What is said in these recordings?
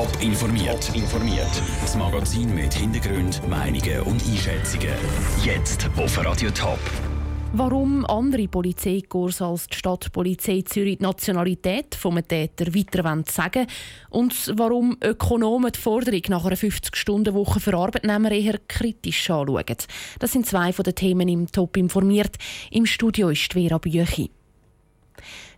Top informiert. informiert. Das Magazin mit Hintergrund, Meinungen und Einschätzungen. Jetzt auf Radio Top. Warum andere Polizeikorps als die Stadtpolizei Zürich die Nationalität vom Täter weiter sagen und warum Ökonomen die Forderung nach einer 50-Stunden-Woche für Arbeitnehmer eher kritisch anschauen. Das sind zwei von den Themen im Top informiert. Im Studio ist Vera Büchi.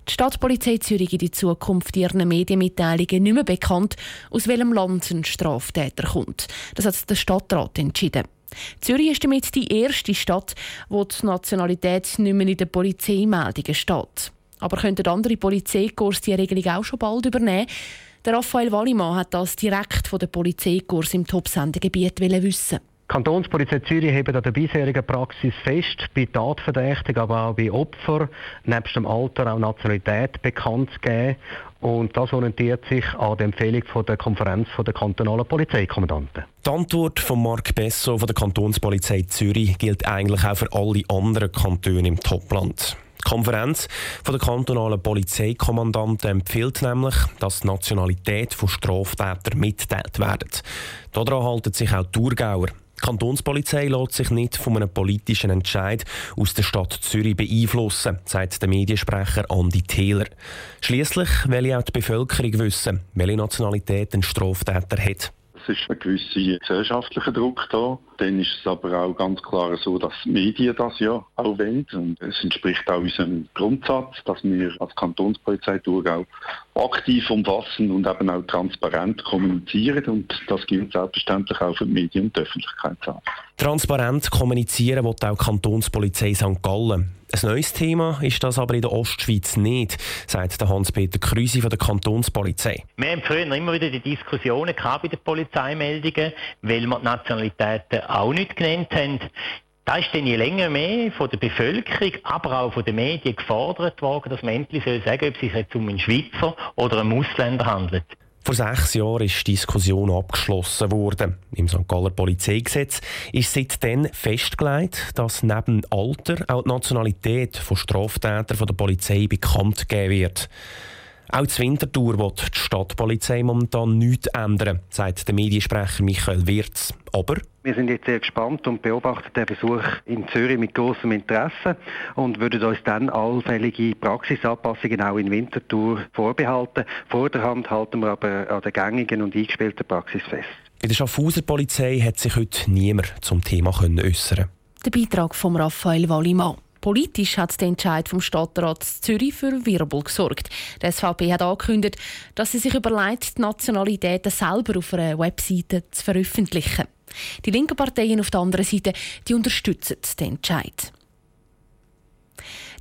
Die Stadtpolizei Zürich in Zukunft ihren Medienmitteilungen nicht mehr bekannt, aus welchem Land ein Straftäter kommt. Das hat der Stadtrat entschieden. Zürich ist damit die erste Stadt, wo die Nationalität nicht mehr in den Polizeimeldungen steht. Aber könnten andere Polizeikorps die Regelung auch schon bald übernehmen? Der Raphael Wallimann hat das direkt von der Polizeikorps im Top-Sendegebiet wissen. Die Kantonspolizei Zürich hebt an der bisherigen Praxis fest, bei Tatverdächtigen, aber auch bei Opfern, nebst dem Alter auch Nationalität bekannt zu geben. Und das orientiert sich an der Empfehlung von der Konferenz der kantonalen Polizeikommandanten. Die Antwort von Marc Besso von der Kantonspolizei Zürich gilt eigentlich auch für alle anderen Kantone im Topland. Die Konferenz der kantonalen Polizeikommandanten empfiehlt nämlich, dass die Nationalität von Straftätern mitteilt wird. Daran halten sich auch die Thurgauer. Die Kantonspolizei lässt sich nicht von einem politischen Entscheid aus der Stadt Zürich beeinflussen, sagt der Mediensprecher Andi Thieler. Schließlich will auch die Bevölkerung wissen, welche Nationalität ein Straftäter hat. Es ist ein gewisser gesellschaftlicher Druck da. Dann ist es aber auch ganz klar so, dass die Medien das ja auch wollen. Und es entspricht auch unserem Grundsatz, dass wir als Kantonspolizei Thurgau aktiv, umfassend und eben auch transparent kommunizieren. Und das gilt selbstverständlich auch für die Medien und die Öffentlichkeit. Transparent kommunizieren will auch die Kantonspolizei St. Gallen. Ein neues Thema ist das aber in der Ostschweiz nicht, sagt Hans-Peter Krüsi von der Kantonspolizei. Wir haben früher immer wieder die Diskussionen gehabt bei den Polizeimeldungen, weil wir die Nationalitäten auch nicht genannt haben. Da ist dann je länger mehr von der Bevölkerung, aber auch von den Medien gefordert worden, dass man endlich sagen soll, ob es sich jetzt um einen Schweizer oder einen Ausländer handelt. Vor sechs Jahren ist die Diskussion abgeschlossen worden. Im St. Galler Polizeigesetz ist seitdem festgelegt, dass neben Alter auch die Nationalität von Straftätern von der Polizei bekannt gegeben wird. Auch zur Wintertour wird die Stadtpolizei momentan nichts ändern, sagt der Mediensprecher Michael Wirz. Aber wir sind jetzt sehr gespannt und beobachten den Besuch in Zürich mit großem Interesse und würden uns dann allfällige Praxisanpassungen auch in Winterthur vorbehalten. Vor der Hand halten wir aber an der gängigen und eingespielten Praxis fest. Bei der Schaffhauser Polizei hat sich heute niemand zum Thema äußern Der Beitrag von Raphael Wallimann. Politisch hat der Entscheid vom Stadtrat Zürich für Wirbel gesorgt. Die SVP hat angekündigt, dass sie sich überlegt, die Nationalitäten selber auf einer Webseite zu veröffentlichen. Die linken Parteien auf der anderen Seite die unterstützen den Entscheid.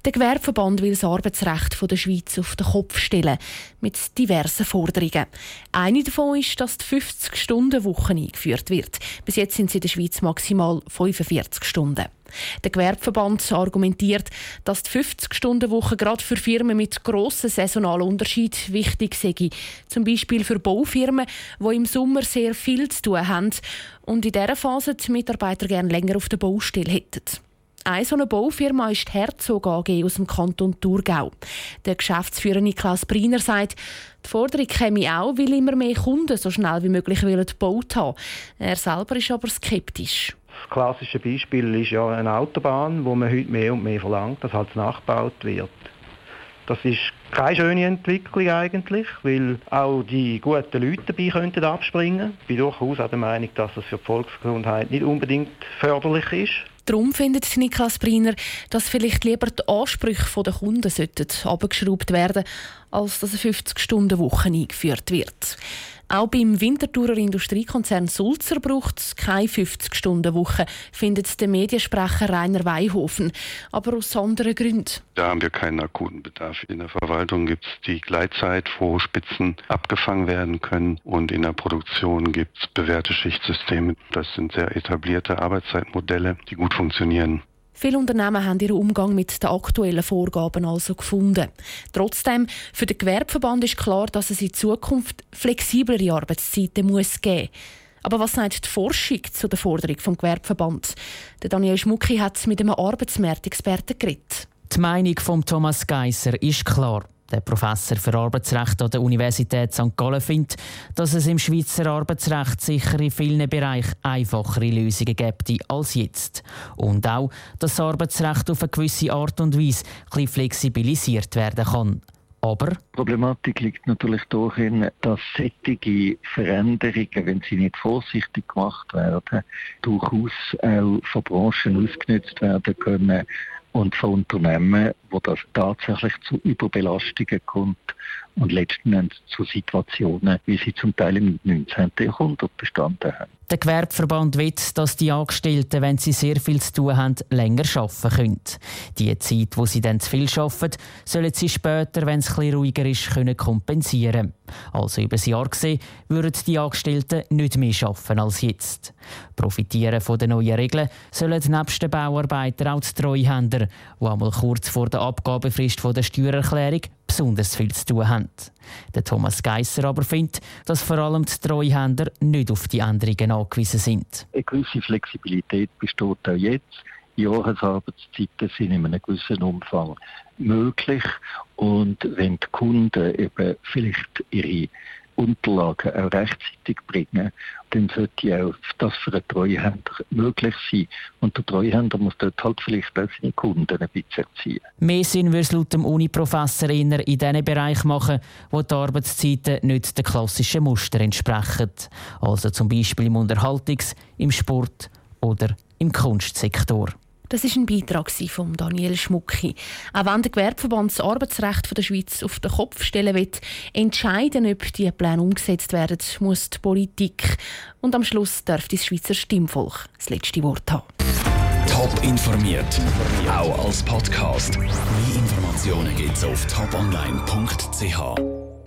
Der Gewerbeverband will das Arbeitsrecht der Schweiz auf den Kopf stellen, mit diversen Forderungen. Eine davon ist, dass die 50-Stunden-Woche eingeführt wird. Bis jetzt sind sie in der Schweiz maximal 45 Stunden. Der Gewerbeverband argumentiert, dass die 50-Stunden-Woche gerade für Firmen mit grossen saisonalen Unterschied wichtig sei. Zum Beispiel für Baufirmen, die im Sommer sehr viel zu tun haben und in dieser Phase die Mitarbeiter gerne länger auf der Baustelle hätten. Eine so eine Baufirma ist die Herzog AG aus dem Kanton Thurgau. Der Geschäftsführer Niklas Briner sagt, die Forderung käme auch, weil immer mehr Kunden so schnell wie möglich gebaut haben. Er selber ist aber skeptisch. Das klassische Beispiel ist ja eine Autobahn, wo man heute mehr und mehr verlangt, dass halt nachgebaut wird. Das ist keine schöne Entwicklung eigentlich, weil auch die guten Leute dabei könnten abspringen. Ich bin durchaus auch der Meinung, dass das für die Volksgesundheit nicht unbedingt förderlich ist. Darum findet Niklas Briner, dass vielleicht lieber die Ansprüche der Kunden abgeschraubt werden als dass eine 50-Stunden-Woche eingeführt wird. Auch beim Winterthurer Industriekonzern Sulzer braucht es keine 50-Stunden-Woche, findet der Mediensprecher Rainer Weihofen. Aber aus anderen Gründen. Da haben wir keinen akuten Bedarf. In der Verwaltung gibt es die Gleitzeit, wo Spitzen abgefangen werden können. Und in der Produktion gibt es bewährte Schichtsysteme. Das sind sehr etablierte Arbeitszeitmodelle, die gut funktionieren. Viele Unternehmen haben ihren Umgang mit den aktuellen Vorgaben also gefunden. Trotzdem, für den Gewerbeverband ist klar, dass es in Zukunft flexiblere Arbeitszeiten muss geben aber was sagt die Forschung zu der Forderung vom Gewerbeverband? Der Daniel Schmucki hat mit einem Arbeitsmarktexperten geredet. Die Meinung von Thomas Geisser ist klar. Der Professor für Arbeitsrecht an der Universität St. Gallen findet, dass es im Schweizer Arbeitsrecht sicher in vielen Bereichen einfachere Lösungen gibt als jetzt. Und auch, dass das Arbeitsrecht auf eine gewisse Art und Weise ein flexibilisiert werden kann. Aber die Problematik liegt natürlich darin, dass solche Veränderungen, wenn sie nicht vorsichtig gemacht werden, durchaus auch von Branchen ausgenutzt werden können, und von Unternehmen, wo das tatsächlich zu Überbelastungen kommt und letzten Endes zu Situationen, wie sie zum Teil im 19. Jahrhundert bestanden haben. Der Gewerbeverband will, dass die Angestellten, wenn sie sehr viel zu tun haben, länger arbeiten können. Die Zeit, wo sie dann zu viel arbeiten, sollen sie später, wenn es etwas ruhiger ist, können kompensieren Also über das Jahr gesehen, würden die Angestellten nicht mehr arbeiten als jetzt. Profitieren von den neuen Regeln sollen nebst den Bauarbeitern auch die Treuhänder, die einmal kurz vor der Abgabefrist der Steuererklärung besonders viel zu tun haben. Der Thomas Geisser aber findet, dass vor allem die Treuhänder nicht auf die Änderungen angewiesen sind. Eine gewisse Flexibilität besteht auch jetzt. Jahresarbeitszeiten sind in einem gewissen Umfang möglich. Und wenn die Kunden eben vielleicht ihre Unterlagen auch rechtzeitig bringen, dann sollte auch das für einen Treuhänder möglich sein. Und der Treuhänder muss dort halt vielleicht auch seine Kunden ein bisschen erziehen. Mehr Sinn würde es laut dem Uni-Professor in diesen Bereich machen, wo die Arbeitszeiten nicht den klassischen Muster entsprechen. Also zum Beispiel im Unterhaltungs-, im Sport- oder im Kunstsektor. Das ist ein Beitrag von Daniel Schmucki. Auch wenn der Gewerbeverband das Arbeitsrecht der Schweiz auf den Kopf stellen will, entscheiden, ob die Pläne umgesetzt werden, muss die Politik. Und am Schluss darf das Schweizer Stimmvolk das letzte Wort haben. Top informiert, auch als Podcast. Mehr Informationen gibt es auf toponline.ch.